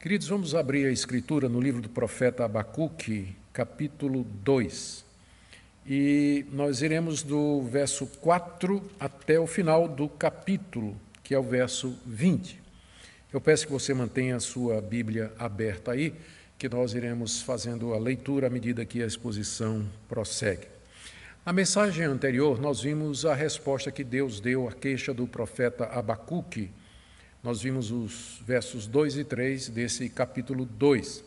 Queridos, vamos abrir a escritura no livro do profeta Abacuque, capítulo 2. E nós iremos do verso 4 até o final do capítulo, que é o verso 20. Eu peço que você mantenha a sua Bíblia aberta aí, que nós iremos fazendo a leitura à medida que a exposição prossegue. Na mensagem anterior, nós vimos a resposta que Deus deu à queixa do profeta Abacuque nós vimos os versos 2 e 3 desse capítulo 2.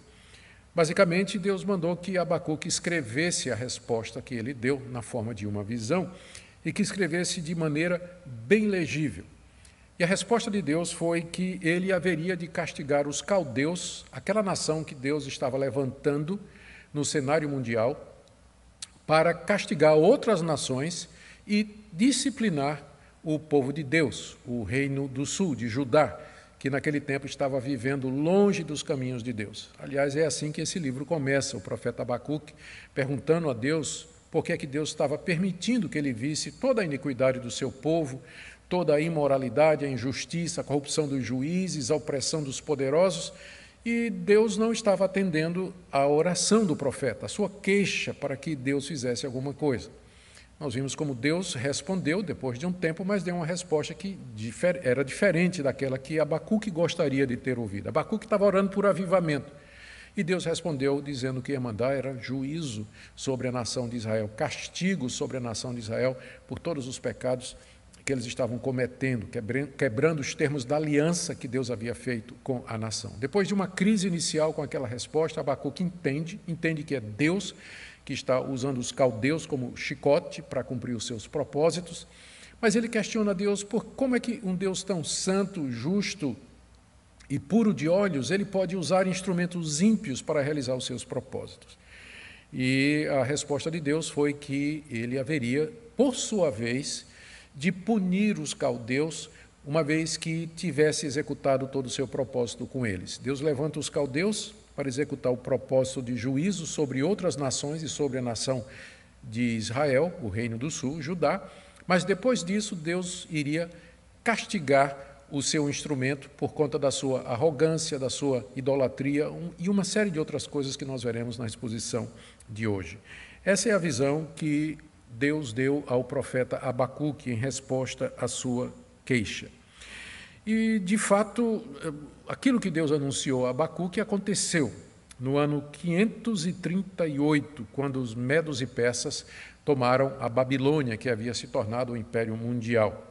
Basicamente, Deus mandou que Abacuque escrevesse a resposta que ele deu na forma de uma visão e que escrevesse de maneira bem legível. E a resposta de Deus foi que ele haveria de castigar os caldeus, aquela nação que Deus estava levantando no cenário mundial, para castigar outras nações e disciplinar o povo de Deus, o reino do sul, de Judá, que naquele tempo estava vivendo longe dos caminhos de Deus. Aliás, é assim que esse livro começa, o profeta Abacuque perguntando a Deus por que é que Deus estava permitindo que ele visse toda a iniquidade do seu povo, toda a imoralidade, a injustiça, a corrupção dos juízes, a opressão dos poderosos, e Deus não estava atendendo a oração do profeta, a sua queixa para que Deus fizesse alguma coisa. Nós vimos como Deus respondeu depois de um tempo, mas deu uma resposta que era diferente daquela que Abacuque gostaria de ter ouvido. Abacuque estava orando por avivamento. E Deus respondeu dizendo que ia mandar era juízo sobre a nação de Israel, castigo sobre a nação de Israel por todos os pecados que eles estavam cometendo, quebrando os termos da aliança que Deus havia feito com a nação. Depois de uma crise inicial com aquela resposta, Abacuque entende, entende que é Deus que está usando os caldeus como chicote para cumprir os seus propósitos, mas ele questiona Deus por como é que um Deus tão santo, justo e puro de olhos, ele pode usar instrumentos ímpios para realizar os seus propósitos. E a resposta de Deus foi que ele haveria, por sua vez, de punir os caldeus, uma vez que tivesse executado todo o seu propósito com eles. Deus levanta os caldeus para executar o propósito de juízo sobre outras nações e sobre a nação de Israel, o reino do sul, Judá, mas depois disso Deus iria castigar o seu instrumento por conta da sua arrogância, da sua idolatria um, e uma série de outras coisas que nós veremos na exposição de hoje. Essa é a visão que Deus deu ao profeta Abacuque em resposta à sua queixa. E, de fato, aquilo que Deus anunciou a Abacuque aconteceu no ano 538, quando os medos e persas tomaram a Babilônia, que havia se tornado o império mundial.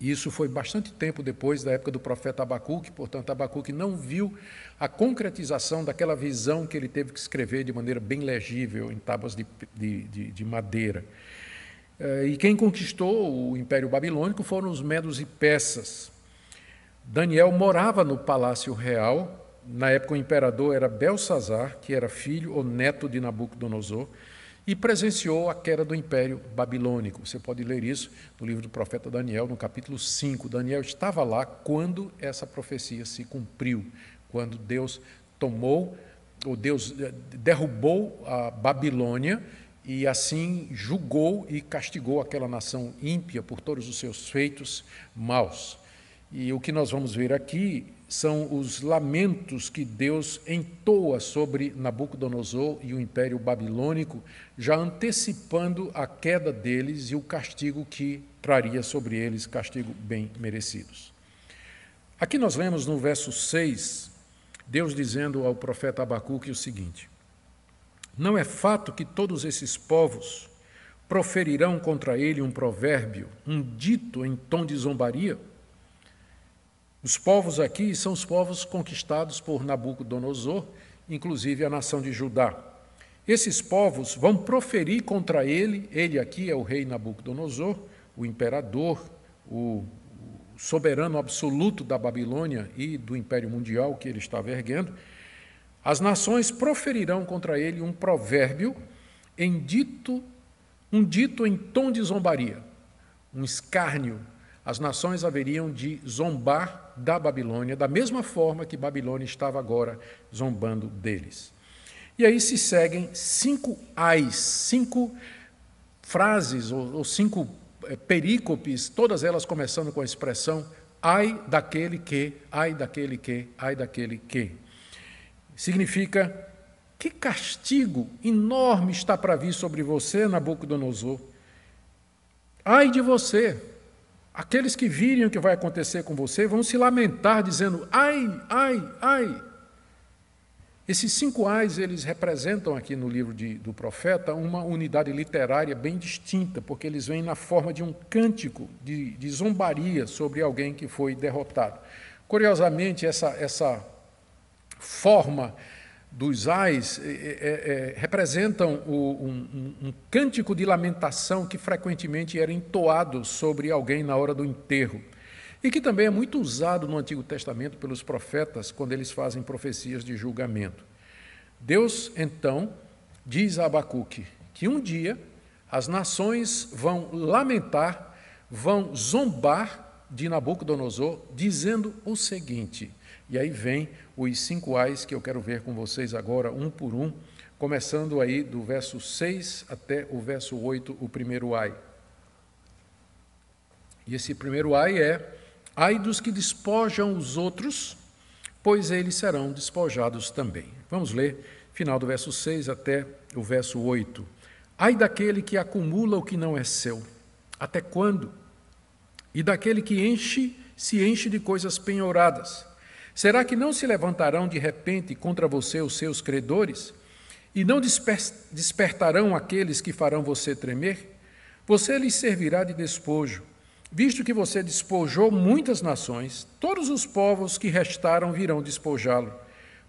Isso foi bastante tempo depois da época do profeta Abacuque, portanto, Abacuque não viu a concretização daquela visão que ele teve que escrever de maneira bem legível em tábuas de, de, de, de madeira. Eh, e quem conquistou o Império Babilônico foram os medos e persas. Daniel morava no palácio real. Na época, o imperador era Belsazar, que era filho ou neto de Nabucodonosor, e presenciou a queda do império babilônico. Você pode ler isso no livro do profeta Daniel, no capítulo 5. Daniel estava lá quando essa profecia se cumpriu, quando Deus tomou, ou Deus eh, derrubou a Babilônia e assim julgou e castigou aquela nação ímpia por todos os seus feitos maus. E o que nós vamos ver aqui são os lamentos que Deus entoa sobre Nabucodonosor e o Império Babilônico, já antecipando a queda deles e o castigo que traria sobre eles, castigo bem merecidos. Aqui nós lemos no verso 6, Deus dizendo ao profeta Abacuque o seguinte: Não é fato que todos esses povos proferirão contra ele um provérbio, um dito em tom de zombaria? Os povos aqui são os povos conquistados por Nabucodonosor, inclusive a nação de Judá. Esses povos vão proferir contra ele, ele aqui é o rei Nabucodonosor, o imperador, o soberano absoluto da Babilônia e do império mundial que ele estava erguendo. As nações proferirão contra ele um provérbio em dito, um dito em tom de zombaria, um escárnio, as nações haveriam de zombar da Babilônia, da mesma forma que Babilônia estava agora zombando deles. E aí se seguem cinco ais, cinco frases ou, ou cinco é, perícopes, todas elas começando com a expressão ai daquele que, ai daquele que, ai daquele que. significa que castigo enorme está para vir sobre você, Nabucodonosor. Ai de você! Aqueles que virem o que vai acontecer com você vão se lamentar, dizendo: ai, ai, ai. Esses cinco ais, eles representam aqui no livro de, do profeta uma unidade literária bem distinta, porque eles vêm na forma de um cântico de, de zombaria sobre alguém que foi derrotado. Curiosamente, essa, essa forma dos ais é, é, é, representam o, um, um, cântico de lamentação que frequentemente era entoado sobre alguém na hora do enterro. E que também é muito usado no Antigo Testamento pelos profetas quando eles fazem profecias de julgamento. Deus, então, diz a Abacuque que um dia as nações vão lamentar, vão zombar de Nabucodonosor, dizendo o seguinte: e aí vem os cinco ais que eu quero ver com vocês agora, um por um, começando aí do verso 6 até o verso 8, o primeiro ai. E esse primeiro ai é: Ai dos que despojam os outros, pois eles serão despojados também. Vamos ler, final do verso 6 até o verso 8. Ai daquele que acumula o que não é seu, até quando? E daquele que enche, se enche de coisas penhoradas Será que não se levantarão de repente contra você os seus credores? E não desper despertarão aqueles que farão você tremer? Você lhes servirá de despojo. Visto que você despojou muitas nações, todos os povos que restaram virão despojá-lo.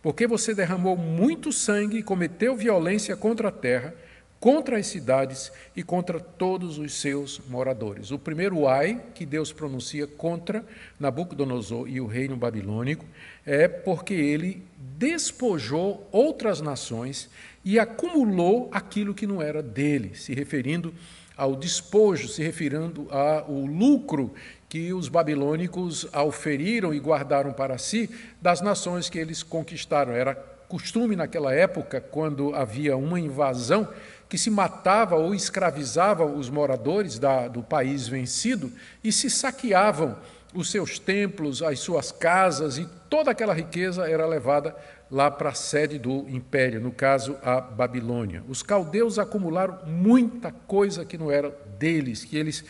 Porque você derramou muito sangue e cometeu violência contra a terra, contra as cidades e contra todos os seus moradores. O primeiro ai que Deus pronuncia contra Nabucodonosor e o reino babilônico é porque ele despojou outras nações e acumulou aquilo que não era dele, se referindo ao despojo, se referindo ao lucro que os babilônicos auferiram e guardaram para si das nações que eles conquistaram. Era costume naquela época, quando havia uma invasão, que se matava ou escravizava os moradores da, do país vencido e se saqueavam os seus templos, as suas casas e toda aquela riqueza era levada lá para a sede do império, no caso a Babilônia. Os caldeus acumularam muita coisa que não era deles, que eles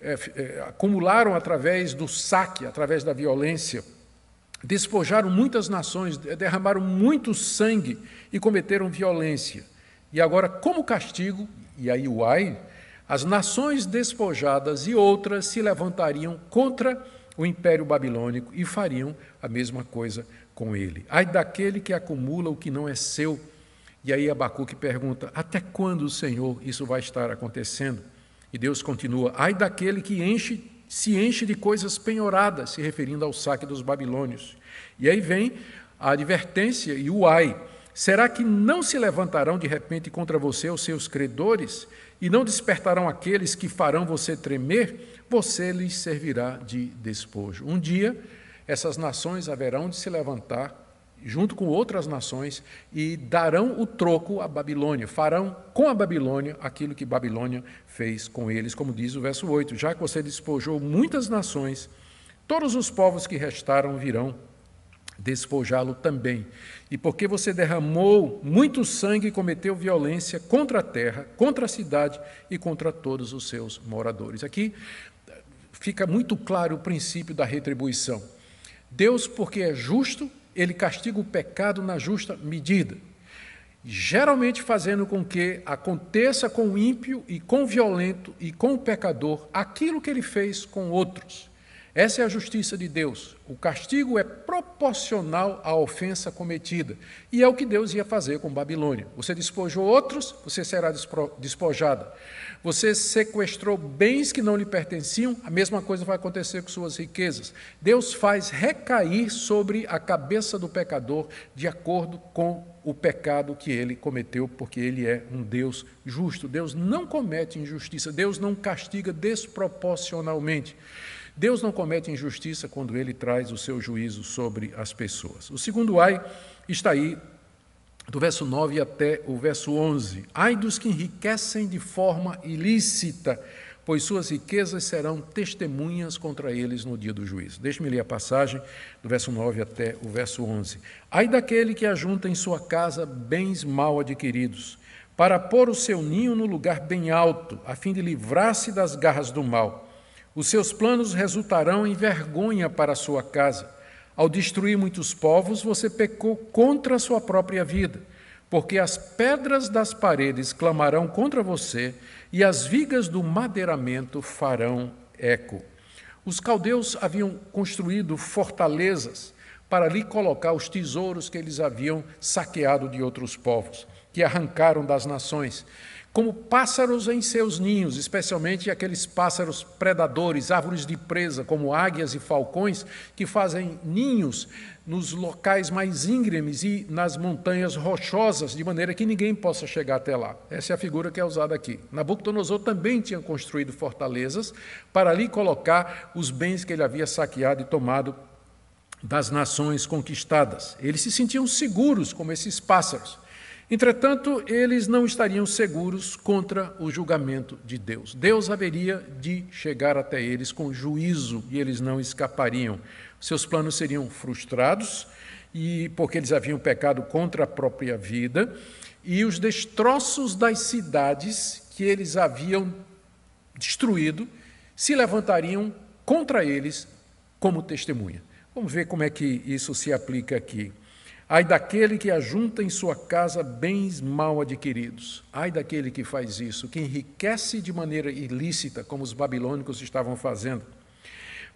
é, é, acumularam através do saque, através da violência. Despojaram muitas nações, derramaram muito sangue e cometeram violência. E agora, como castigo, e aí o ai, as nações despojadas e outras se levantariam contra o império babilônico e fariam a mesma coisa com ele. Ai daquele que acumula o que não é seu. E aí Abacuque pergunta: até quando, Senhor, isso vai estar acontecendo? E Deus continua: ai daquele que enche, se enche de coisas penhoradas, se referindo ao saque dos babilônios. E aí vem a advertência e o ai. Será que não se levantarão de repente contra você os seus credores e não despertarão aqueles que farão você tremer? Você lhes servirá de despojo. Um dia, essas nações haverão de se levantar junto com outras nações e darão o troco à Babilônia, farão com a Babilônia aquilo que Babilônia fez com eles, como diz o verso 8: já que você despojou muitas nações, todos os povos que restaram virão despojá-lo também. E porque você derramou muito sangue e cometeu violência contra a terra, contra a cidade e contra todos os seus moradores. Aqui fica muito claro o princípio da retribuição. Deus, porque é justo, ele castiga o pecado na justa medida, geralmente fazendo com que aconteça com o ímpio e com o violento e com o pecador aquilo que ele fez com outros. Essa é a justiça de Deus. O castigo é proporcional à ofensa cometida. E é o que Deus ia fazer com Babilônia. Você despojou outros, você será despojada. Você sequestrou bens que não lhe pertenciam, a mesma coisa vai acontecer com suas riquezas. Deus faz recair sobre a cabeça do pecador de acordo com o pecado que ele cometeu, porque ele é um Deus justo. Deus não comete injustiça, Deus não castiga desproporcionalmente. Deus não comete injustiça quando ele traz o seu juízo sobre as pessoas. O segundo ai está aí do verso 9 até o verso 11. Ai dos que enriquecem de forma ilícita, pois suas riquezas serão testemunhas contra eles no dia do juízo. Deixe-me ler a passagem do verso 9 até o verso 11. Ai daquele que ajunta em sua casa bens mal adquiridos, para pôr o seu ninho no lugar bem alto, a fim de livrar-se das garras do mal. Os seus planos resultarão em vergonha para a sua casa. Ao destruir muitos povos, você pecou contra a sua própria vida porque as pedras das paredes clamarão contra você e as vigas do madeiramento farão eco. Os caldeus haviam construído fortalezas para ali colocar os tesouros que eles haviam saqueado de outros povos, que arrancaram das nações como pássaros em seus ninhos, especialmente aqueles pássaros predadores, árvores de presa, como águias e falcões, que fazem ninhos nos locais mais íngremes e nas montanhas rochosas, de maneira que ninguém possa chegar até lá. Essa é a figura que é usada aqui. Nabucodonosor também tinha construído fortalezas para ali colocar os bens que ele havia saqueado e tomado das nações conquistadas. Eles se sentiam seguros como esses pássaros. Entretanto, eles não estariam seguros contra o julgamento de Deus. Deus haveria de chegar até eles com juízo e eles não escapariam. Seus planos seriam frustrados e porque eles haviam pecado contra a própria vida e os destroços das cidades que eles haviam destruído se levantariam contra eles como testemunha. Vamos ver como é que isso se aplica aqui. Ai daquele que ajunta em sua casa bens mal adquiridos. Ai daquele que faz isso, que enriquece de maneira ilícita, como os babilônicos estavam fazendo,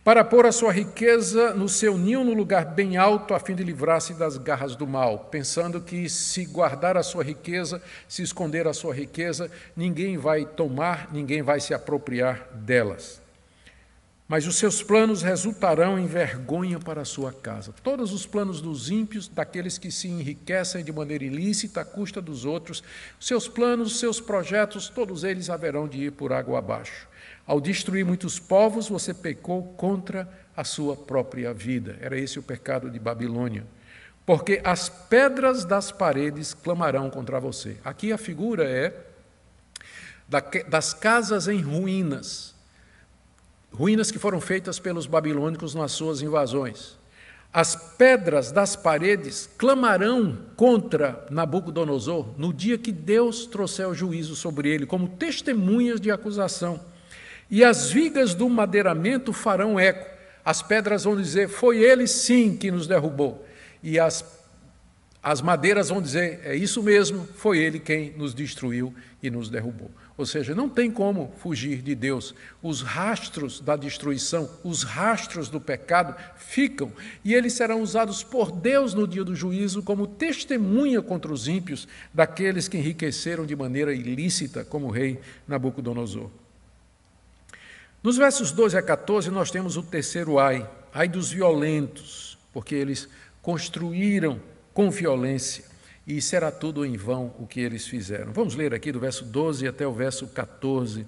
para pôr a sua riqueza no seu ninho no lugar bem alto, a fim de livrar-se das garras do mal, pensando que se guardar a sua riqueza, se esconder a sua riqueza, ninguém vai tomar, ninguém vai se apropriar delas mas os seus planos resultarão em vergonha para a sua casa. Todos os planos dos ímpios, daqueles que se enriquecem de maneira ilícita à custa dos outros, seus planos, seus projetos, todos eles haverão de ir por água abaixo. Ao destruir muitos povos, você pecou contra a sua própria vida. Era esse o pecado de Babilônia. Porque as pedras das paredes clamarão contra você. Aqui a figura é das casas em ruínas ruínas que foram feitas pelos babilônicos nas suas invasões. As pedras das paredes clamarão contra Nabucodonosor no dia que Deus trouxer o juízo sobre ele, como testemunhas de acusação. E as vigas do madeiramento farão eco. As pedras vão dizer: Foi ele sim que nos derrubou. E as, as madeiras vão dizer: É isso mesmo, foi ele quem nos destruiu e nos derrubou. Ou seja, não tem como fugir de Deus. Os rastros da destruição, os rastros do pecado ficam e eles serão usados por Deus no dia do juízo como testemunha contra os ímpios daqueles que enriqueceram de maneira ilícita, como o rei Nabucodonosor. Nos versos 12 a 14, nós temos o terceiro ai, ai dos violentos, porque eles construíram com violência e será tudo em vão o que eles fizeram. Vamos ler aqui do verso 12 até o verso 14.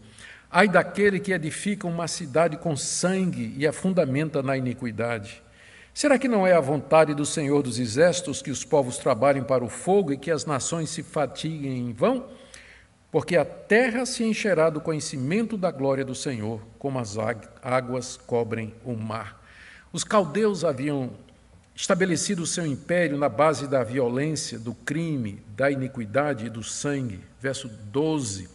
Ai daquele que edifica uma cidade com sangue e a fundamenta na iniquidade. Será que não é a vontade do Senhor dos Exércitos que os povos trabalhem para o fogo e que as nações se fatiguem em vão? Porque a terra se encherá do conhecimento da glória do Senhor, como as águas cobrem o mar. Os caldeus haviam estabelecido o seu império na base da violência, do crime, da iniquidade e do sangue. Verso 12.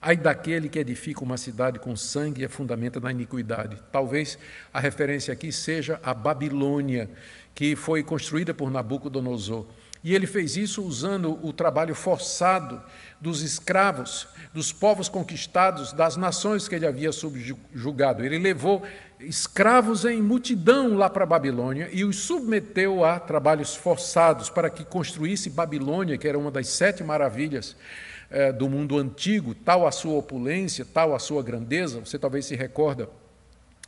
Ai daquele que edifica uma cidade com sangue e a fundamenta na iniquidade. Talvez a referência aqui seja a Babilônia, que foi construída por Nabucodonosor. E ele fez isso usando o trabalho forçado dos escravos, dos povos conquistados, das nações que ele havia subjugado. Ele levou escravos em multidão lá para a Babilônia e os submeteu a trabalhos forçados para que construísse Babilônia, que era uma das sete maravilhas eh, do mundo antigo, tal a sua opulência, tal a sua grandeza. Você talvez se recorda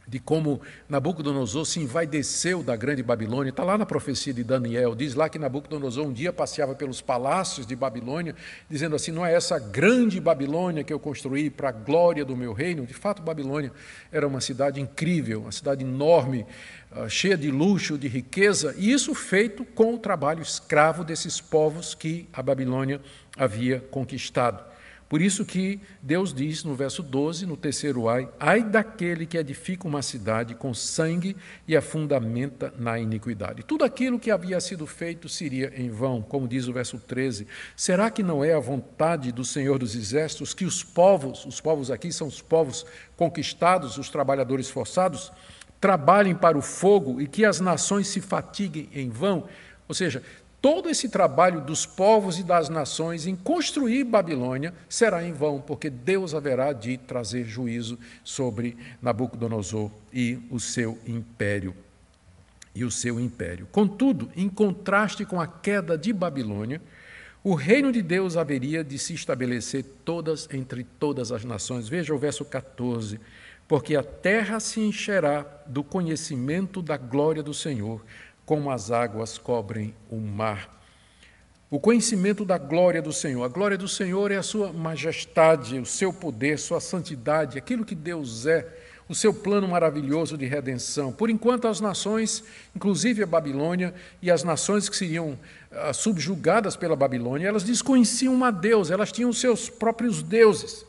de como Nabucodonosor se envaideceu da grande Babilônia. Está lá na profecia de Daniel, diz lá que Nabucodonosor um dia passeava pelos palácios de Babilônia, dizendo assim: não é essa grande Babilônia que eu construí para a glória do meu reino. De fato, Babilônia era uma cidade incrível, uma cidade enorme, ah, cheia de luxo, de riqueza, e isso feito com o trabalho escravo desses povos que a Babilônia havia conquistado. Por isso que Deus diz no verso 12, no terceiro ai, ai daquele que edifica uma cidade com sangue e a fundamenta na iniquidade. Tudo aquilo que havia sido feito seria em vão, como diz o verso 13. Será que não é a vontade do Senhor dos Exércitos que os povos, os povos aqui são os povos conquistados, os trabalhadores forçados, trabalhem para o fogo e que as nações se fatiguem em vão? Ou seja, todo esse trabalho dos povos e das nações em construir Babilônia será em vão, porque Deus haverá de trazer juízo sobre Nabucodonosor e o seu império. E o seu império. Contudo, em contraste com a queda de Babilônia, o reino de Deus haveria de se estabelecer todas entre todas as nações. Veja o verso 14. Porque a terra se encherá do conhecimento da glória do Senhor, como as águas cobrem o mar. O conhecimento da glória do Senhor. A glória do Senhor é a sua majestade, o seu poder, sua santidade, aquilo que Deus é, o seu plano maravilhoso de redenção. Por enquanto, as nações, inclusive a Babilônia e as nações que seriam ah, subjugadas pela Babilônia, elas desconheciam a Deus, elas tinham seus próprios deuses.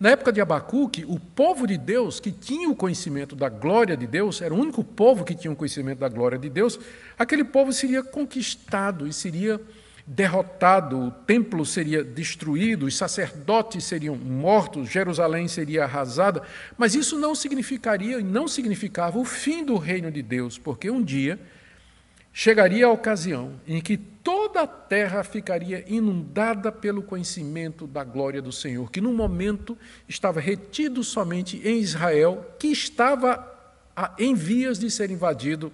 Na época de Abacuque, o povo de Deus, que tinha o conhecimento da glória de Deus, era o único povo que tinha o conhecimento da glória de Deus, aquele povo seria conquistado e seria derrotado, o templo seria destruído, os sacerdotes seriam mortos, Jerusalém seria arrasada, mas isso não significaria e não significava o fim do reino de Deus, porque um dia chegaria a ocasião em que toda a terra ficaria inundada pelo conhecimento da glória do Senhor, que no momento estava retido somente em Israel, que estava em vias de ser invadido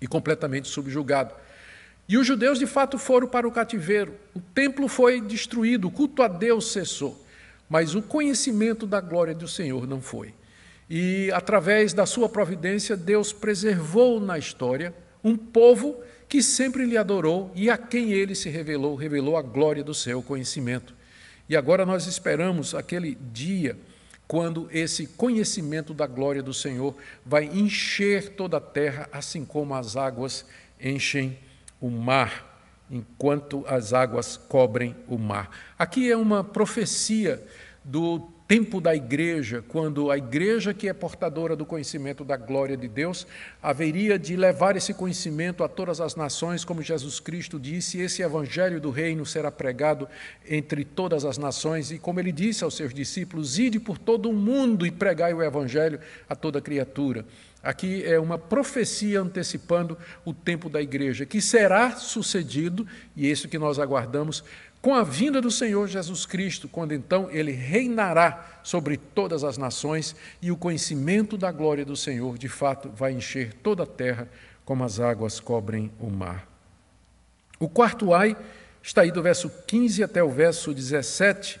e completamente subjugado. E os judeus de fato foram para o cativeiro, o templo foi destruído, o culto a Deus cessou, mas o conhecimento da glória do Senhor não foi. E através da sua providência, Deus preservou na história um povo que sempre lhe adorou e a quem ele se revelou, revelou a glória do seu conhecimento. E agora nós esperamos aquele dia quando esse conhecimento da glória do Senhor vai encher toda a terra, assim como as águas enchem o mar, enquanto as águas cobrem o mar. Aqui é uma profecia do tempo da igreja, quando a igreja que é portadora do conhecimento da glória de Deus haveria de levar esse conhecimento a todas as nações, como Jesus Cristo disse, esse evangelho do reino será pregado entre todas as nações, e como ele disse aos seus discípulos: ide por todo o mundo e pregai o evangelho a toda criatura. Aqui é uma profecia antecipando o tempo da igreja, que será sucedido, e é isso que nós aguardamos, com a vinda do Senhor Jesus Cristo, quando então ele reinará sobre todas as nações e o conhecimento da glória do Senhor, de fato, vai encher toda a terra como as águas cobrem o mar. O quarto ai está aí do verso 15 até o verso 17.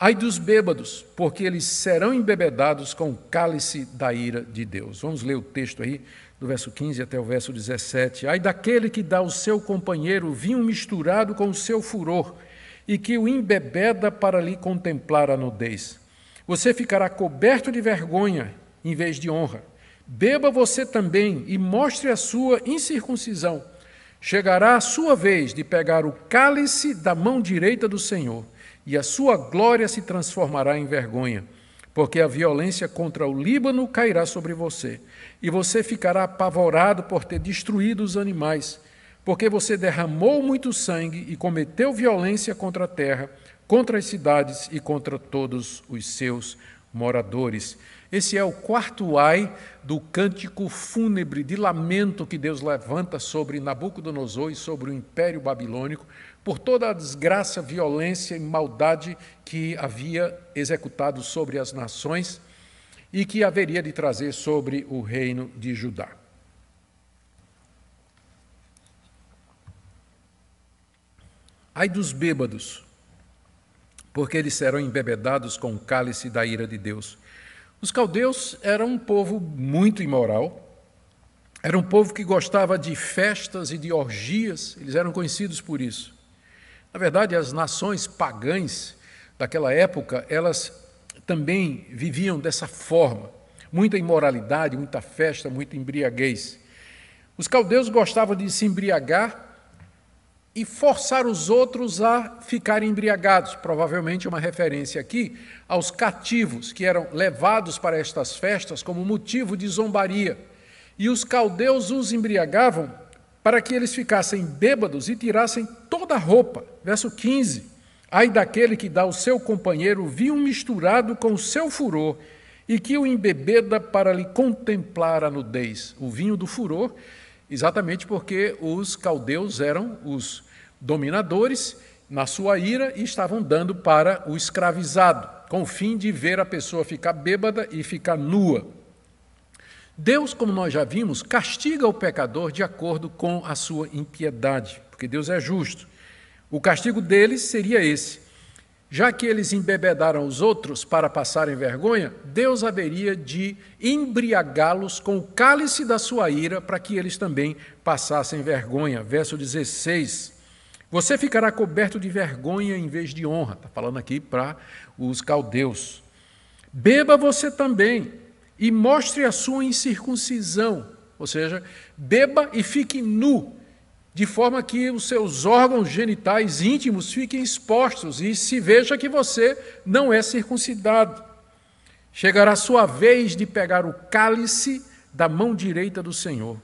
Ai dos bêbados, porque eles serão embebedados com o cálice da ira de Deus. Vamos ler o texto aí, do verso 15 até o verso 17. Ai daquele que dá ao seu companheiro vinho misturado com o seu furor e que o embebeda para lhe contemplar a nudez. Você ficará coberto de vergonha em vez de honra. Beba você também e mostre a sua incircuncisão. Chegará a sua vez de pegar o cálice da mão direita do Senhor, e a sua glória se transformará em vergonha, porque a violência contra o Líbano cairá sobre você, e você ficará apavorado por ter destruído os animais porque você derramou muito sangue e cometeu violência contra a terra, contra as cidades e contra todos os seus moradores. Esse é o quarto ai do cântico fúnebre de lamento que Deus levanta sobre Nabucodonosor e sobre o Império Babilônico, por toda a desgraça, violência e maldade que havia executado sobre as nações e que haveria de trazer sobre o reino de Judá. Ai dos bêbados, porque eles serão embebedados com o cálice da ira de Deus. Os caldeus eram um povo muito imoral, era um povo que gostava de festas e de orgias, eles eram conhecidos por isso. Na verdade, as nações pagãs daquela época, elas também viviam dessa forma, muita imoralidade, muita festa, muita embriaguez. Os caldeus gostavam de se embriagar e forçar os outros a ficarem embriagados. Provavelmente uma referência aqui aos cativos que eram levados para estas festas como motivo de zombaria. E os caldeus os embriagavam para que eles ficassem bêbados e tirassem toda a roupa. Verso 15. Ai daquele que dá ao seu companheiro vinho misturado com o seu furor e que o embebeda para lhe contemplar a nudez. O vinho do furor, exatamente porque os caldeus eram os dominadores na sua ira e estavam dando para o escravizado, com o fim de ver a pessoa ficar bêbada e ficar nua. Deus, como nós já vimos, castiga o pecador de acordo com a sua impiedade, porque Deus é justo. O castigo deles seria esse: já que eles embebedaram os outros para passarem vergonha, Deus haveria de embriagá-los com o cálice da sua ira para que eles também passassem vergonha. Verso 16. Você ficará coberto de vergonha em vez de honra. Está falando aqui para os caldeus. Beba você também e mostre a sua incircuncisão. Ou seja, beba e fique nu, de forma que os seus órgãos genitais íntimos fiquem expostos e se veja que você não é circuncidado. Chegará a sua vez de pegar o cálice da mão direita do Senhor,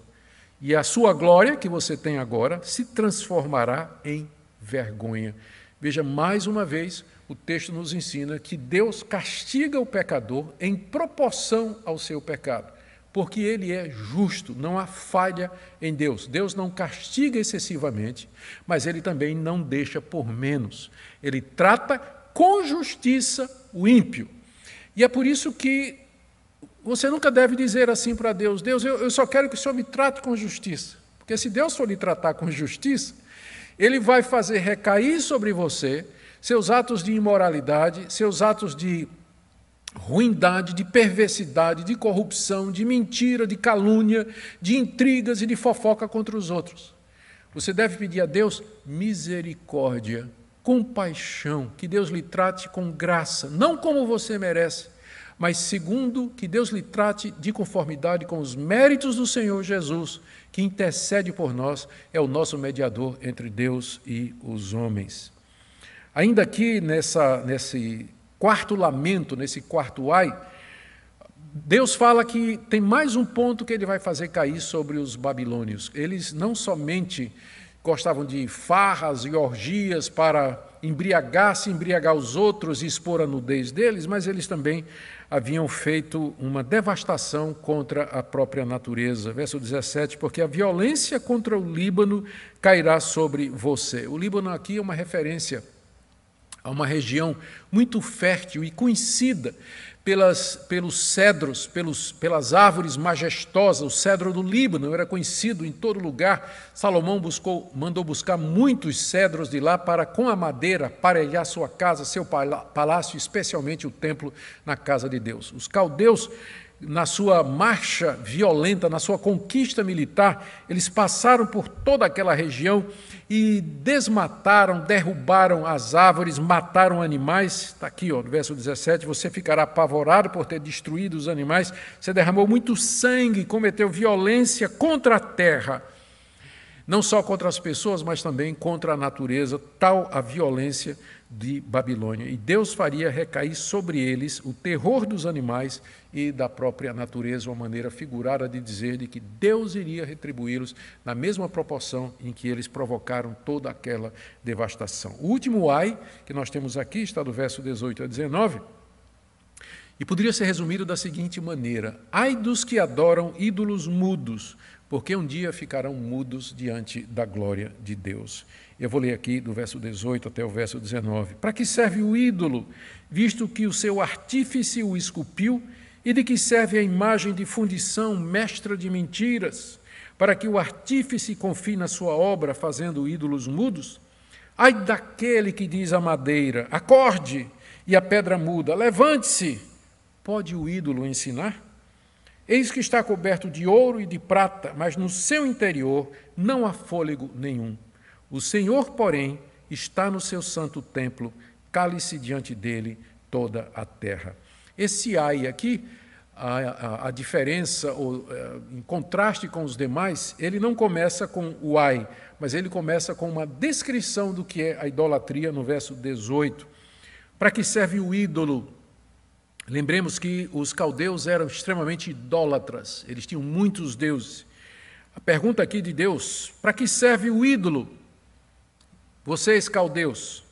e a sua glória, que você tem agora, se transformará em vergonha. Veja, mais uma vez, o texto nos ensina que Deus castiga o pecador em proporção ao seu pecado porque ele é justo, não há falha em Deus. Deus não castiga excessivamente, mas ele também não deixa por menos. Ele trata com justiça o ímpio. E é por isso que você nunca deve dizer assim para Deus: Deus, eu, eu só quero que o Senhor me trate com justiça. Porque se Deus for lhe tratar com justiça, ele vai fazer recair sobre você seus atos de imoralidade, seus atos de ruindade, de perversidade, de corrupção, de mentira, de calúnia, de intrigas e de fofoca contra os outros. Você deve pedir a Deus misericórdia, compaixão, que Deus lhe trate com graça, não como você merece, mas segundo que Deus lhe trate de conformidade com os méritos do Senhor Jesus, que intercede por nós, é o nosso mediador entre Deus e os homens. Ainda aqui nessa, nesse quarto lamento, nesse quarto ai, Deus fala que tem mais um ponto que ele vai fazer cair sobre os babilônios. Eles não somente gostavam de farras e orgias para embriagar-se, embriagar os outros e expor a nudez deles, mas eles também haviam feito uma devastação contra a própria natureza. Verso 17: Porque a violência contra o Líbano cairá sobre você. O Líbano aqui é uma referência a uma região muito fértil e conhecida pelas, pelos cedros, pelos, pelas árvores majestosas. O cedro do Líbano era conhecido em todo lugar. Salomão buscou, mandou buscar muitos cedros de lá para, com a madeira, aparelhar sua casa, seu palácio, especialmente o templo na casa de Deus. Os caldeus na sua marcha violenta, na sua conquista militar, eles passaram por toda aquela região e desmataram, derrubaram as árvores, mataram animais. Está aqui, ó, no verso 17: você ficará apavorado por ter destruído os animais. Você derramou muito sangue, cometeu violência contra a terra não só contra as pessoas, mas também contra a natureza, tal a violência de Babilônia. E Deus faria recair sobre eles o terror dos animais e da própria natureza, uma maneira figurada de dizer de que Deus iria retribuí-los na mesma proporção em que eles provocaram toda aquela devastação. O último ai que nós temos aqui está do verso 18 a 19. E poderia ser resumido da seguinte maneira: Ai dos que adoram ídolos mudos, porque um dia ficarão mudos diante da glória de Deus. Eu vou ler aqui do verso 18 até o verso 19. Para que serve o ídolo, visto que o seu artífice o esculpiu, e de que serve a imagem de fundição, mestra de mentiras, para que o artífice confie na sua obra, fazendo ídolos mudos? Ai daquele que diz à madeira: acorde, e a pedra muda, levante-se. Pode o ídolo ensinar? Eis que está coberto de ouro e de prata, mas no seu interior não há fôlego nenhum. O Senhor, porém, está no seu santo templo, cale-se diante dele toda a terra. Esse ai aqui a, a, a diferença, ou, é, em contraste com os demais, ele não começa com o ai, mas ele começa com uma descrição do que é a idolatria no verso 18. Para que serve o ídolo? Lembremos que os caldeus eram extremamente idólatras, eles tinham muitos deuses. A pergunta aqui de Deus: para que serve o ídolo? Vocês, caldeus,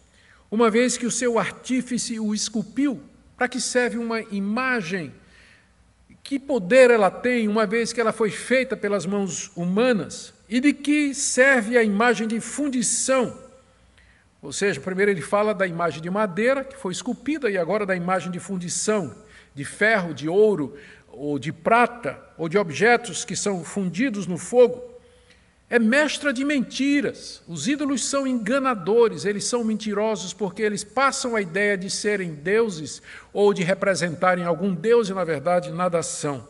uma vez que o seu artífice o esculpiu, para que serve uma imagem? Que poder ela tem, uma vez que ela foi feita pelas mãos humanas? E de que serve a imagem de fundição? Ou seja, primeiro ele fala da imagem de madeira, que foi esculpida, e agora da imagem de fundição, de ferro, de ouro, ou de prata, ou de objetos que são fundidos no fogo. É mestra de mentiras. Os ídolos são enganadores, eles são mentirosos porque eles passam a ideia de serem deuses ou de representarem algum deus e, na verdade, nada são.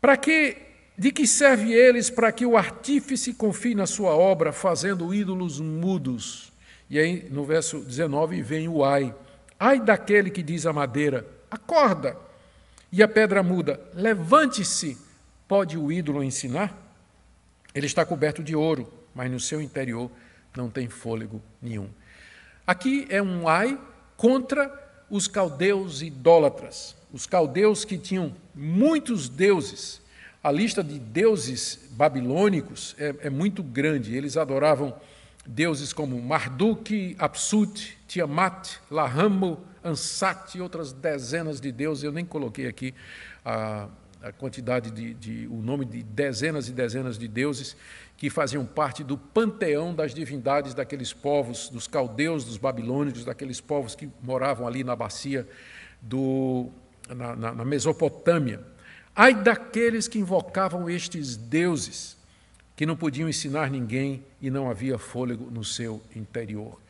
Para que, de que serve eles para que o artífice confie na sua obra, fazendo ídolos mudos? E aí, no verso 19, vem o ai. Ai daquele que diz a madeira: acorda, e a pedra muda: levante-se. Pode o ídolo ensinar? Ele está coberto de ouro, mas no seu interior não tem fôlego nenhum. Aqui é um ai contra os caldeus idólatras. Os caldeus que tinham muitos deuses. A lista de deuses babilônicos é, é muito grande. Eles adoravam deuses como Marduk, Apsut, Tiamat, Lahamo, Ansat e outras dezenas de deuses. Eu nem coloquei aqui a a quantidade de, de, o nome de dezenas e dezenas de deuses que faziam parte do panteão das divindades daqueles povos, dos caldeus, dos babilônicos, daqueles povos que moravam ali na bacia do, na, na, na Mesopotâmia. Ai daqueles que invocavam estes deuses, que não podiam ensinar ninguém e não havia fôlego no seu interior.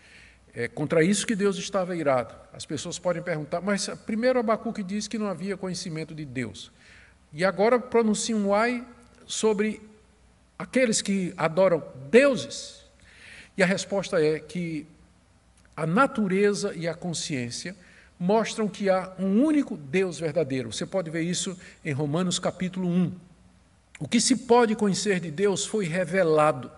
É contra isso que Deus estava irado. As pessoas podem perguntar, mas primeiro Abacuque diz que não havia conhecimento de Deus. E agora pronuncia um ai sobre aqueles que adoram deuses. E a resposta é que a natureza e a consciência mostram que há um único Deus verdadeiro. Você pode ver isso em Romanos capítulo 1. O que se pode conhecer de Deus foi revelado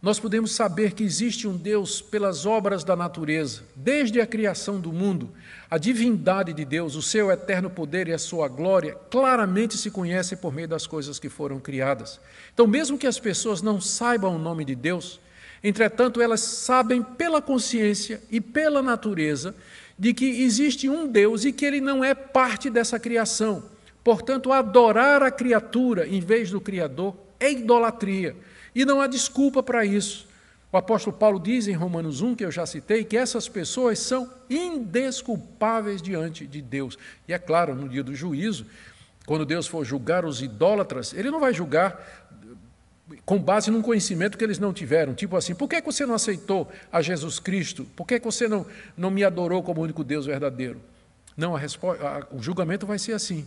nós podemos saber que existe um Deus pelas obras da natureza, desde a criação do mundo. A divindade de Deus, o seu eterno poder e a sua glória claramente se conhecem por meio das coisas que foram criadas. Então, mesmo que as pessoas não saibam o nome de Deus, entretanto, elas sabem pela consciência e pela natureza de que existe um Deus e que ele não é parte dessa criação. Portanto, adorar a criatura em vez do Criador é idolatria. E não há desculpa para isso. O apóstolo Paulo diz em Romanos 1, que eu já citei, que essas pessoas são indesculpáveis diante de Deus. E é claro, no dia do juízo, quando Deus for julgar os idólatras, ele não vai julgar com base num conhecimento que eles não tiveram. Tipo assim, por que você não aceitou a Jesus Cristo? Por que você não, não me adorou como único Deus verdadeiro? Não, a resposta, a, o julgamento vai ser assim.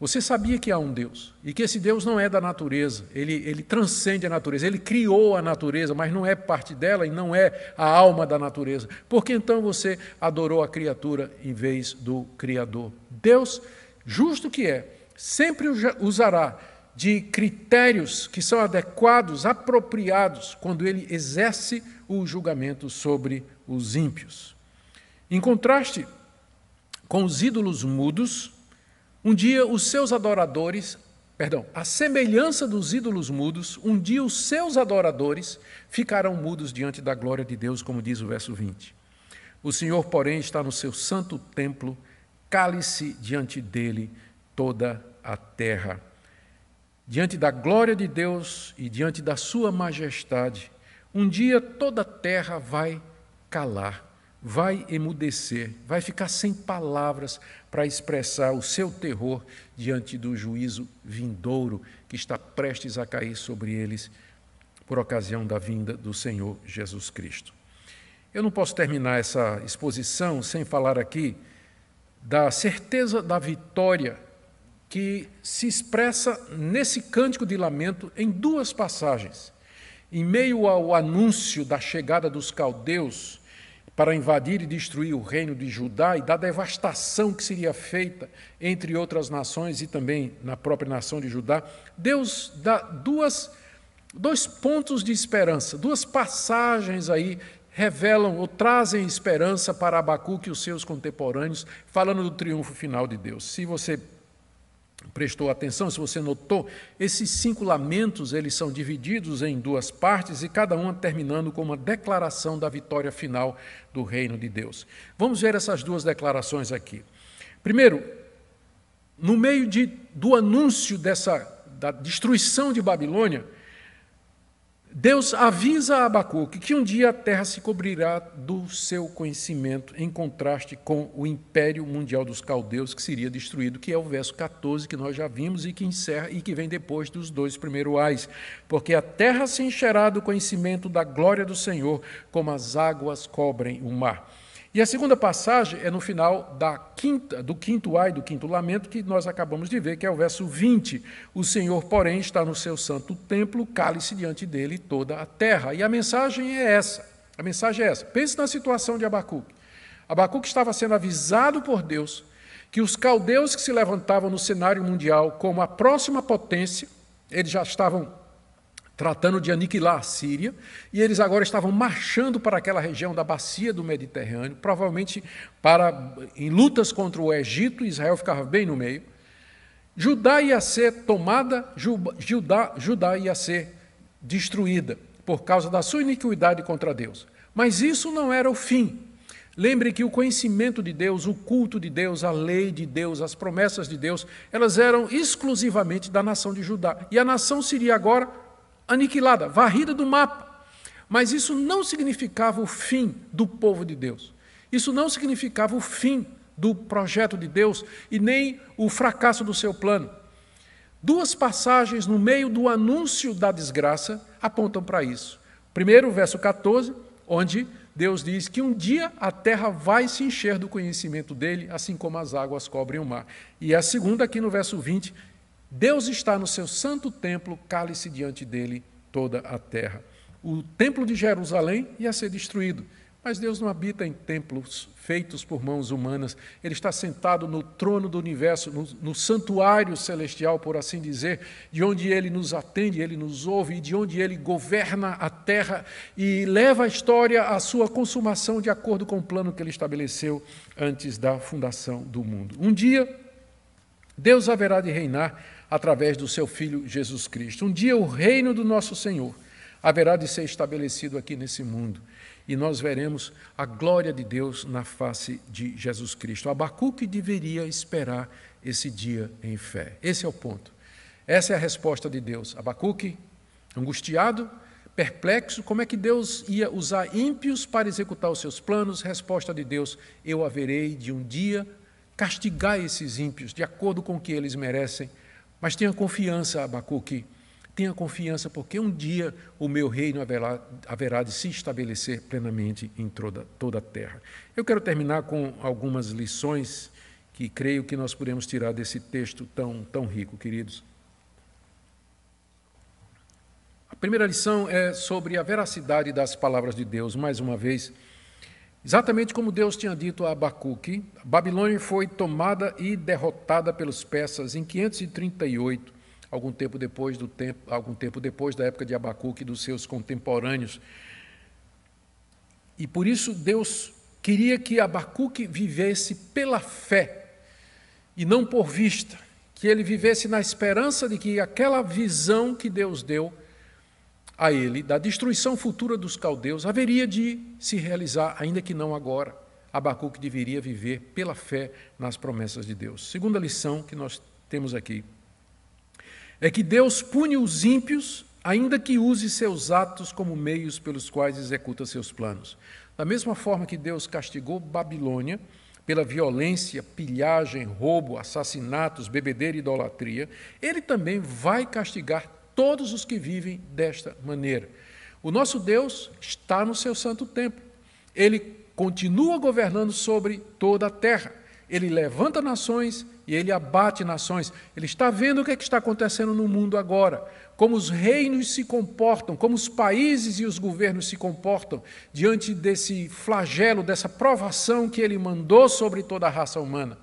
Você sabia que há um Deus e que esse Deus não é da natureza, ele, ele transcende a natureza, ele criou a natureza, mas não é parte dela e não é a alma da natureza. Por que então você adorou a criatura em vez do Criador? Deus, justo que é, sempre usará de critérios que são adequados, apropriados, quando ele exerce o julgamento sobre os ímpios. Em contraste com os ídolos mudos, um dia os seus adoradores, perdão, a semelhança dos ídolos mudos, um dia os seus adoradores ficarão mudos diante da glória de Deus, como diz o verso 20. O Senhor, porém, está no seu santo templo, cale-se diante dele toda a terra. Diante da glória de Deus e diante da sua majestade, um dia toda a terra vai calar vai emudecer, vai ficar sem palavras para expressar o seu terror diante do juízo vindouro que está prestes a cair sobre eles por ocasião da vinda do Senhor Jesus Cristo. Eu não posso terminar essa exposição sem falar aqui da certeza da vitória que se expressa nesse cântico de lamento em duas passagens. Em meio ao anúncio da chegada dos caldeus, para invadir e destruir o reino de Judá e da devastação que seria feita entre outras nações e também na própria nação de Judá, Deus dá duas, dois pontos de esperança, duas passagens aí revelam ou trazem esperança para Abacuque e os seus contemporâneos, falando do triunfo final de Deus. Se você prestou atenção, se você notou, esses cinco lamentos eles são divididos em duas partes e cada uma terminando com uma declaração da vitória final do reino de Deus. Vamos ver essas duas declarações aqui. Primeiro, no meio de, do anúncio dessa da destruição de Babilônia, Deus avisa a Abacuque que um dia a terra se cobrirá do seu conhecimento, em contraste com o império mundial dos caldeus que seria destruído, que é o verso 14 que nós já vimos e que encerra e que vem depois dos dois primeiros ais. Porque a terra se encherá do conhecimento da glória do Senhor, como as águas cobrem o mar. E a segunda passagem é no final da quinta, do quinto ai, do quinto lamento, que nós acabamos de ver, que é o verso 20. O Senhor, porém, está no seu santo templo, cale-se diante dele toda a terra. E a mensagem é essa. A mensagem é essa. Pense na situação de Abacuque. Abacuque estava sendo avisado por Deus que os caldeus que se levantavam no cenário mundial como a próxima potência, eles já estavam tratando de aniquilar a Síria, e eles agora estavam marchando para aquela região da bacia do Mediterrâneo, provavelmente para em lutas contra o Egito, Israel ficava bem no meio. Judá ia ser tomada, Judá, Judá ia ser destruída por causa da sua iniquidade contra Deus. Mas isso não era o fim. Lembre que o conhecimento de Deus, o culto de Deus, a lei de Deus, as promessas de Deus, elas eram exclusivamente da nação de Judá. E a nação seria agora aniquilada, varrida do mapa. Mas isso não significava o fim do povo de Deus. Isso não significava o fim do projeto de Deus e nem o fracasso do seu plano. Duas passagens no meio do anúncio da desgraça apontam para isso. Primeiro, o verso 14, onde Deus diz que um dia a terra vai se encher do conhecimento dele, assim como as águas cobrem o mar. E a segunda, aqui no verso 20, Deus está no seu santo templo, cale-se diante dele toda a terra. O templo de Jerusalém ia ser destruído, mas Deus não habita em templos feitos por mãos humanas. Ele está sentado no trono do universo, no, no, santuário celestial, por assim dizer, de onde ele nos atende, ele nos ouve, e de onde ele governa a terra e leva a história à sua consumação de acordo com o plano que ele estabeleceu antes da fundação do mundo. Um dia, Deus haverá de reinar através do seu Filho Jesus Cristo. Um dia o reino do nosso Senhor haverá de ser estabelecido aqui nesse mundo e nós veremos a glória de Deus na face de Jesus Cristo. Abacuque deveria esperar esse dia em fé. Esse é o ponto. Essa é a resposta de Deus. Abacuque, angustiado, perplexo, como é que Deus ia usar ímpios para executar os seus planos? Resposta de Deus: Eu haverei de um dia castigar esses ímpios de acordo com o que eles merecem mas tenha confiança, Abacuque, tenha confiança, porque um dia o meu reino haverá, haverá de se estabelecer plenamente em toda, toda a terra. Eu quero terminar com algumas lições que creio que nós podemos tirar desse texto tão, tão rico, queridos. A primeira lição é sobre a veracidade das palavras de Deus, mais uma vez. Exatamente como Deus tinha dito a Abacuque, Babilônia foi tomada e derrotada pelos persas em 538, algum tempo depois do tempo, algum tempo depois da época de Abacuque e dos seus contemporâneos. E por isso Deus queria que Abacuque vivesse pela fé e não por vista, que ele vivesse na esperança de que aquela visão que Deus deu a ele da destruição futura dos caldeus haveria de se realizar, ainda que não agora. Abacuque deveria viver pela fé nas promessas de Deus. Segunda lição que nós temos aqui é que Deus pune os ímpios, ainda que use seus atos como meios pelos quais executa seus planos. Da mesma forma que Deus castigou Babilônia pela violência, pilhagem, roubo, assassinatos, bebedeira e idolatria, ele também vai castigar todos os que vivem desta maneira. O nosso Deus está no seu santo templo. Ele continua governando sobre toda a terra. ele levanta nações e ele abate nações. Ele está vendo o que, é que está acontecendo no mundo agora, como os reinos se comportam, como os países e os governos se comportam diante desse flagelo, dessa provação que ele mandou sobre toda a raça humana.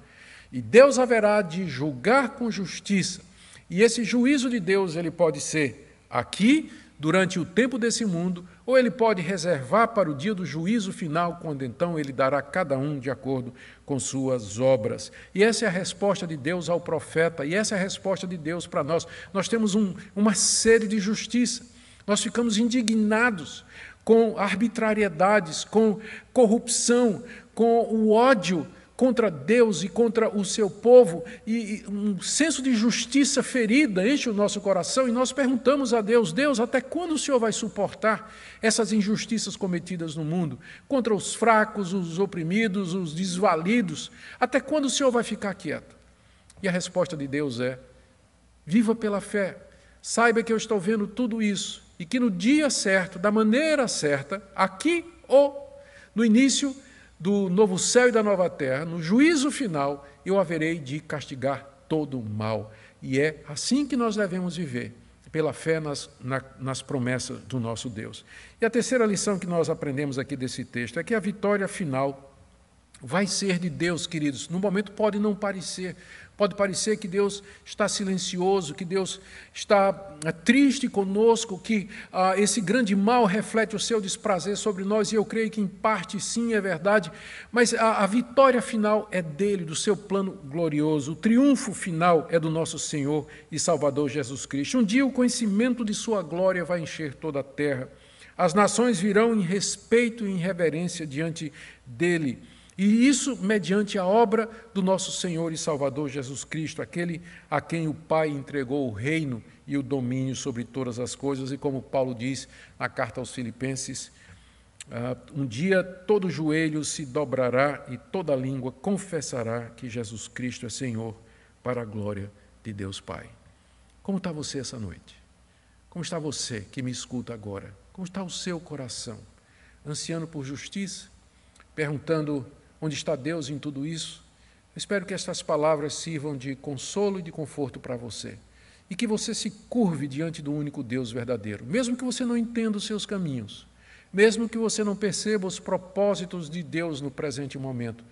E Deus haverá de julgar com justiça. E esse juízo de Deus ele pode ser aqui durante o tempo desse mundo, ou ele pode reservar para o dia do juízo final, quando então ele dará a cada um de acordo com suas obras. E essa é a resposta de Deus ao profeta, e essa é a resposta de Deus para nós. Nós temos um, uma sede de justiça, nós ficamos indignados com arbitrariedades, com corrupção, com o ódio contra Deus e contra o seu povo, e, um senso de justiça ferida enche o nosso coração, e nós perguntamos a Deus: Deus, até quando o Senhor vai suportar essas injustiças cometidas no mundo? Contra os fracos, os oprimidos, os desvalidos? Até quando o Senhor vai ficar quieto? E a resposta de Deus é: viva pela fé, saiba que eu estou vendo tudo isso, e que no dia certo, da maneira certa, aqui ou no início do novo céu e da nova terra, no juízo final, eu haverei de castigar todo o mal. E é assim que nós devemos viver, pela fé nas, na, nas promessas do nosso Deus. E a terceira lição que nós aprendemos aqui desse texto é que a vitória final vai ser de Deus, queridos. No momento pode não parecer, Pode parecer que Deus está silencioso, que Deus está eh, triste conosco, que ah, esse grande mal reflete o seu desprazer sobre nós, e eu creio que em parte sim é verdade, mas a, a vitória final é dele, do seu plano glorioso. O triunfo final é do nosso Senhor e Salvador Jesus Cristo. Um dia o conhecimento de sua glória vai encher toda a terra. As nações virão em respeito e em reverência diante dele. E isso mediante a obra do nosso Senhor e Salvador Jesus Cristo, aquele a quem o Pai entregou o reino e o domínio sobre todas as coisas, e como Paulo diz na carta aos Filipenses, uh, um dia todo joelho se dobrará e toda língua confessará que Jesus Cristo é Senhor, para a glória de Deus Pai. Como está você essa noite? Como está você que me escuta agora? Como está o seu coração? Ansiando por justiça? Perguntando Onde está Deus em tudo isso? Eu espero que estas palavras sirvam de consolo e de conforto para você. E que você se curve diante do único Deus verdadeiro, mesmo que você não entenda os seus caminhos, mesmo que você não perceba os propósitos de Deus no presente momento.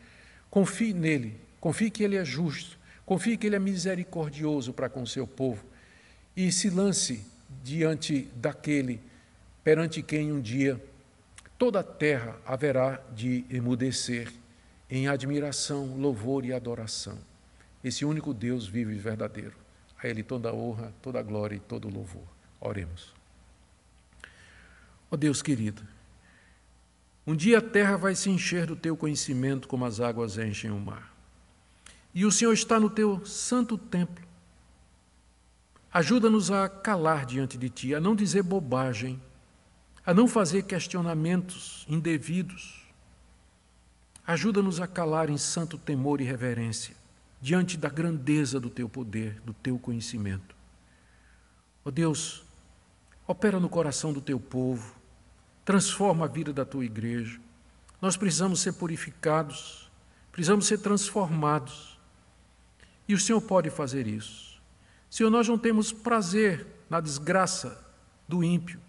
Confie nele, confie que ele é justo, confie que ele é misericordioso para com o seu povo e se lance diante daquele perante quem um dia toda a terra haverá de emudecer em admiração, louvor e adoração. Esse único Deus vivo e verdadeiro. A Ele toda a honra, toda a glória e todo o louvor. Oremos. Ó Deus querido, um dia a terra vai se encher do teu conhecimento como as águas enchem o mar. E o Senhor está no teu santo templo. Ajuda-nos a calar diante de ti, a não dizer bobagem, a não fazer questionamentos indevidos, Ajuda-nos a calar em santo temor e reverência, diante da grandeza do teu poder, do teu conhecimento. Ó oh Deus, opera no coração do teu povo, transforma a vida da tua igreja. Nós precisamos ser purificados, precisamos ser transformados. E o Senhor pode fazer isso. Senhor, nós não temos prazer na desgraça do ímpio,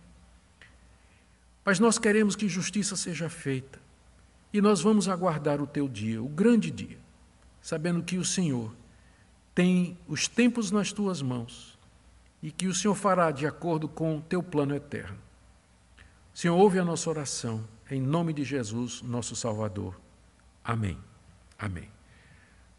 mas nós queremos que justiça seja feita. E nós vamos aguardar o teu dia, o grande dia, sabendo que o Senhor tem os tempos nas tuas mãos e que o Senhor fará de acordo com o teu plano eterno. Senhor, ouve a nossa oração, em nome de Jesus, nosso Salvador. Amém. Amém.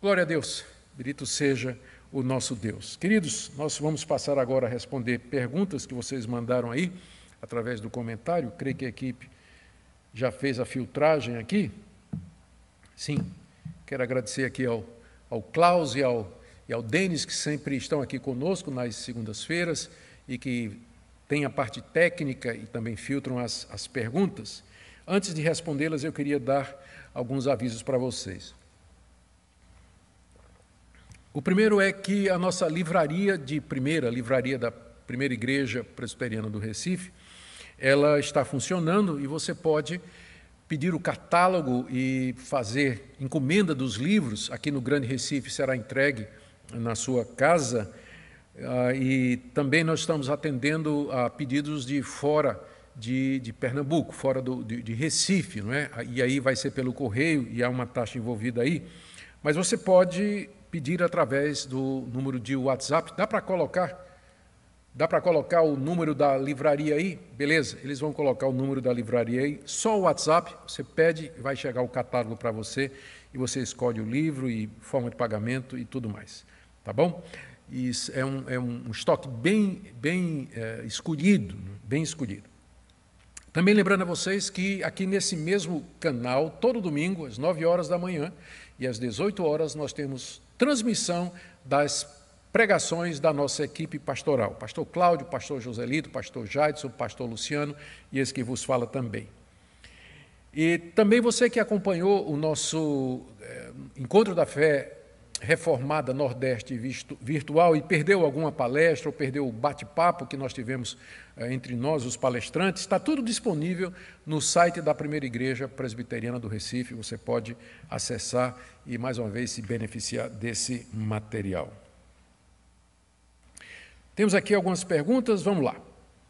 Glória a Deus. Bendito seja o nosso Deus. Queridos, nós vamos passar agora a responder perguntas que vocês mandaram aí, através do comentário. Creio que a equipe já fez a filtragem aqui? Sim. Quero agradecer aqui ao, ao Klaus e ao, e ao Denis, que sempre estão aqui conosco nas segundas-feiras e que têm a parte técnica e também filtram as, as perguntas. Antes de respondê-las, eu queria dar alguns avisos para vocês. O primeiro é que a nossa livraria de primeira, livraria da primeira igreja presbiteriana do Recife, ela está funcionando e você pode pedir o catálogo e fazer encomenda dos livros, aqui no Grande Recife será entregue na sua casa. Uh, e também nós estamos atendendo a pedidos de fora de, de Pernambuco, fora do, de, de, Recife, não é? E aí vai ser pelo correio e há uma taxa envolvida aí. Mas você pode pedir através do número de WhatsApp. Dá para colocar? Dá para colocar o número da livraria aí? Beleza, eles vão colocar o número da livraria aí. Só o WhatsApp, você pede, vai chegar o catálogo para você e você escolhe o livro e forma de pagamento e tudo mais. Tá bom? Isso é um, é um estoque bem, bem é, escolhido, bem escolhido. Também lembrando a vocês que aqui nesse mesmo canal, todo domingo, às 9 horas da manhã e às 18 horas, nós temos transmissão das pregações da nossa equipe pastoral. Pastor Cláudio, pastor Joselito, pastor Jaidson, pastor Luciano e esse que vos fala também. E também você que acompanhou o nosso é, Encontro da Fé Reformada Nordeste Virtual e perdeu alguma palestra ou perdeu o bate-papo que nós tivemos eh, entre nós, os palestrantes, está tudo disponível no site da Primeira Igreja Presbiteriana do Recife. Você pode acessar e, mais uma vez, se beneficiar desse material. Temos aqui algumas perguntas, vamos lá.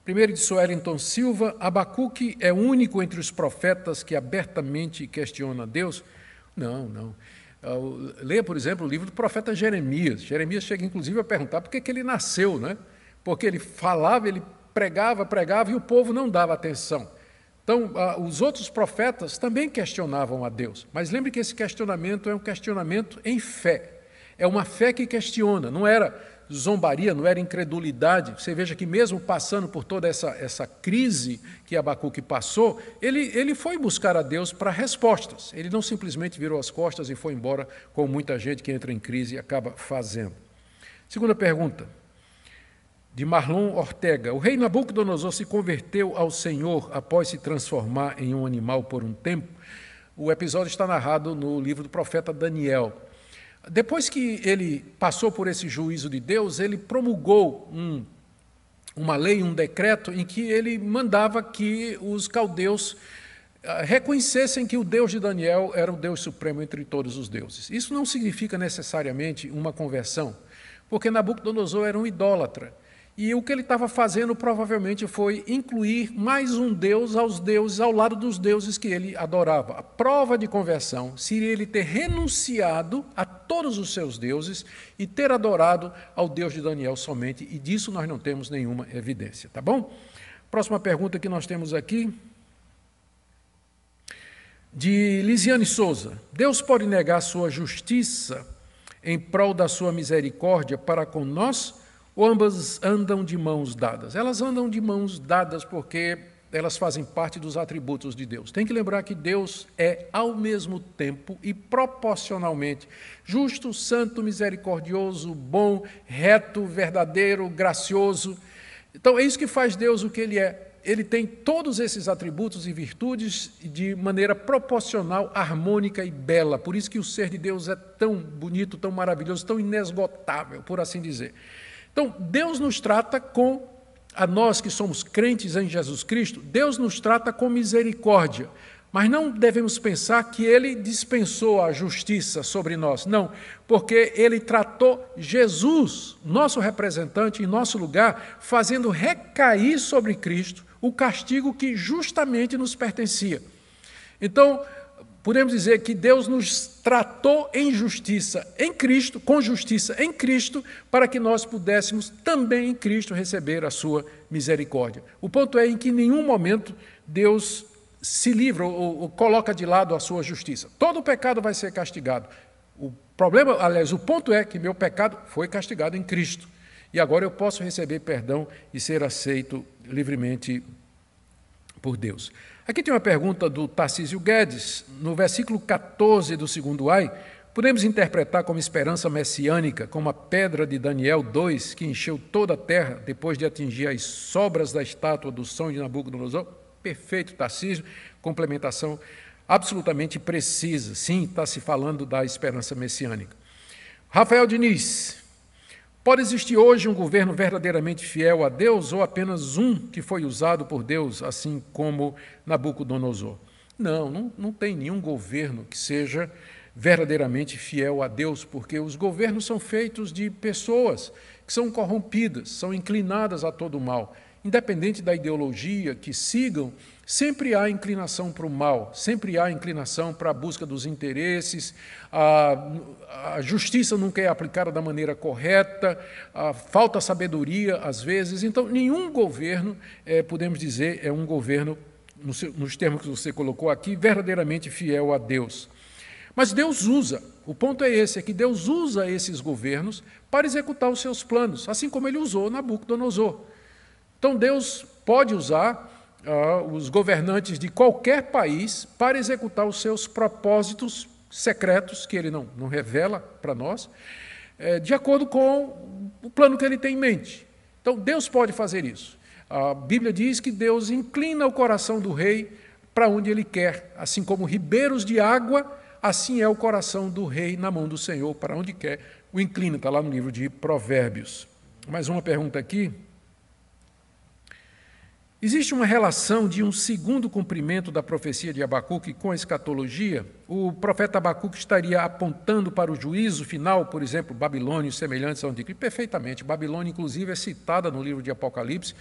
Primeiro de Suellington Silva, Abacuque é único entre os profetas que abertamente questiona Deus? Não, não. Leia, por exemplo, o livro do profeta Jeremias. Jeremias chega, inclusive, a perguntar por que, que ele nasceu, né? Porque ele falava, ele pregava, pregava e o povo não dava atenção. Então, os outros profetas também questionavam a Deus. Mas lembre que esse questionamento é um questionamento em fé. É uma fé que questiona, não era zombaria, não era incredulidade. Você veja que mesmo passando por toda essa, essa crise que Abacuque passou, ele, ele foi buscar a Deus para respostas. Ele não simplesmente virou as costas e foi embora, como muita gente que entra em crise e acaba fazendo. Segunda pergunta, de Marlon Ortega. O rei Nabucodonosor se converteu ao Senhor após se transformar em um animal por um tempo? O episódio está narrado no livro do profeta Daniel. Depois que ele passou por esse juízo de Deus, ele promulgou um, uma lei, um decreto, em que ele mandava que os caldeus ah, reconhecessem que o Deus de Daniel era o Deus supremo entre todos os deuses. Isso não significa necessariamente uma conversão, porque Nabucodonosor era um idólatra. E o que ele estava fazendo provavelmente foi incluir mais um Deus aos deuses, ao lado dos deuses que ele adorava. A prova de conversão seria ele ter renunciado a todos os seus deuses e ter adorado ao Deus de Daniel somente, e disso nós não temos nenhuma evidência, tá bom? Próxima pergunta que nós temos aqui. De Lisiane Souza. Deus pode negar sua justiça em prol da sua misericórdia para com nós? Ou ambas andam de mãos dadas? Elas andam de mãos dadas porque elas fazem parte dos atributos de Deus. Tem que lembrar que Deus é, ao mesmo tempo e proporcionalmente, justo, santo, misericordioso, bom, reto, verdadeiro, gracioso. Então, é isso que faz Deus o que Ele é. Ele tem todos esses atributos e virtudes de maneira proporcional, harmônica e bela. Por isso que o ser de Deus é tão bonito, tão maravilhoso, tão inesgotável, por assim dizer. Então, Deus nos trata com, a nós que somos crentes em Jesus Cristo, Deus nos trata com misericórdia. Mas não devemos pensar que ele dispensou a justiça sobre nós, não, porque ele tratou Jesus, nosso representante, em nosso lugar, fazendo recair sobre Cristo o castigo que justamente nos pertencia. Então, podemos dizer que Deus nos tratou em justiça em Cristo, com justiça em Cristo, para que nós pudéssemos também em Cristo receber a sua misericórdia. O ponto é em que em nenhum momento Deus se livra ou, ou coloca de lado a sua justiça. Todo pecado vai ser castigado. O problema, aliás, o ponto é que meu pecado foi castigado em Cristo. E agora eu posso receber perdão e ser aceito livremente por Deus. Aqui tem uma pergunta do Tarcísio Guedes, no versículo 14 do segundo ai, podemos interpretar como esperança messiânica, como a pedra de Daniel 2, que encheu toda a terra depois de atingir as sobras da estátua do som de Nabucodonosor? Perfeito, Tarcísio, complementação absolutamente precisa. Sim, está se falando da esperança messiânica. Rafael Diniz, Pode existir hoje um governo verdadeiramente fiel a Deus ou apenas um que foi usado por Deus, assim como Nabucodonosor? Não, não, não tem nenhum governo que seja verdadeiramente fiel a Deus, porque os governos são feitos de pessoas que são corrompidas, são inclinadas a todo mal. Independente da ideologia que sigam, sempre há inclinação para o mal, sempre há inclinação para a busca dos interesses, a, a justiça nunca é aplicada da maneira correta, a falta sabedoria às vezes. Então, nenhum governo, é, podemos dizer, é um governo, nos termos que você colocou aqui, verdadeiramente fiel a Deus. Mas Deus usa, o ponto é esse, é que Deus usa esses governos para executar os seus planos, assim como ele usou Nabucodonosor. Então Deus pode usar uh, os governantes de qualquer país para executar os seus propósitos secretos, que ele não, não revela para nós, é, de acordo com o plano que ele tem em mente. Então Deus pode fazer isso. A Bíblia diz que Deus inclina o coração do rei para onde ele quer, assim como ribeiros de água Assim é o coração do rei na mão do Senhor, para onde quer o inclina, está lá no livro de Provérbios. Mais uma pergunta aqui. Existe uma relação de um segundo cumprimento da profecia de Abacuque com a escatologia? O profeta Abacuque estaria apontando para o juízo final, por exemplo, babilônios semelhantes ao anticristo? Perfeitamente. Babilônia, inclusive, é citada no livro de Apocalipse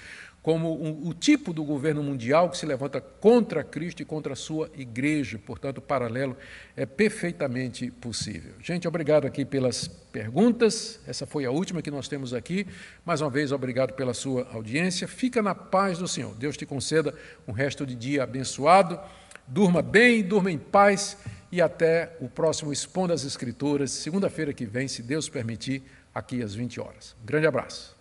como um, o tipo do governo mundial que se levanta contra Cristo e contra a sua igreja. Portanto, o paralelo é perfeitamente possível. Gente, obrigado aqui pelas perguntas. Essa foi a última que nós temos aqui. Mais uma vez, obrigado pela sua audiência. Fica na paz do Senhor. Deus te conceda um resto de dia abençoado. Durma bem, durma em paz e até o próximo Expondo as Escrituras, segunda-feira que vem, se Deus permitir, aqui às 20 horas. Um grande abraço.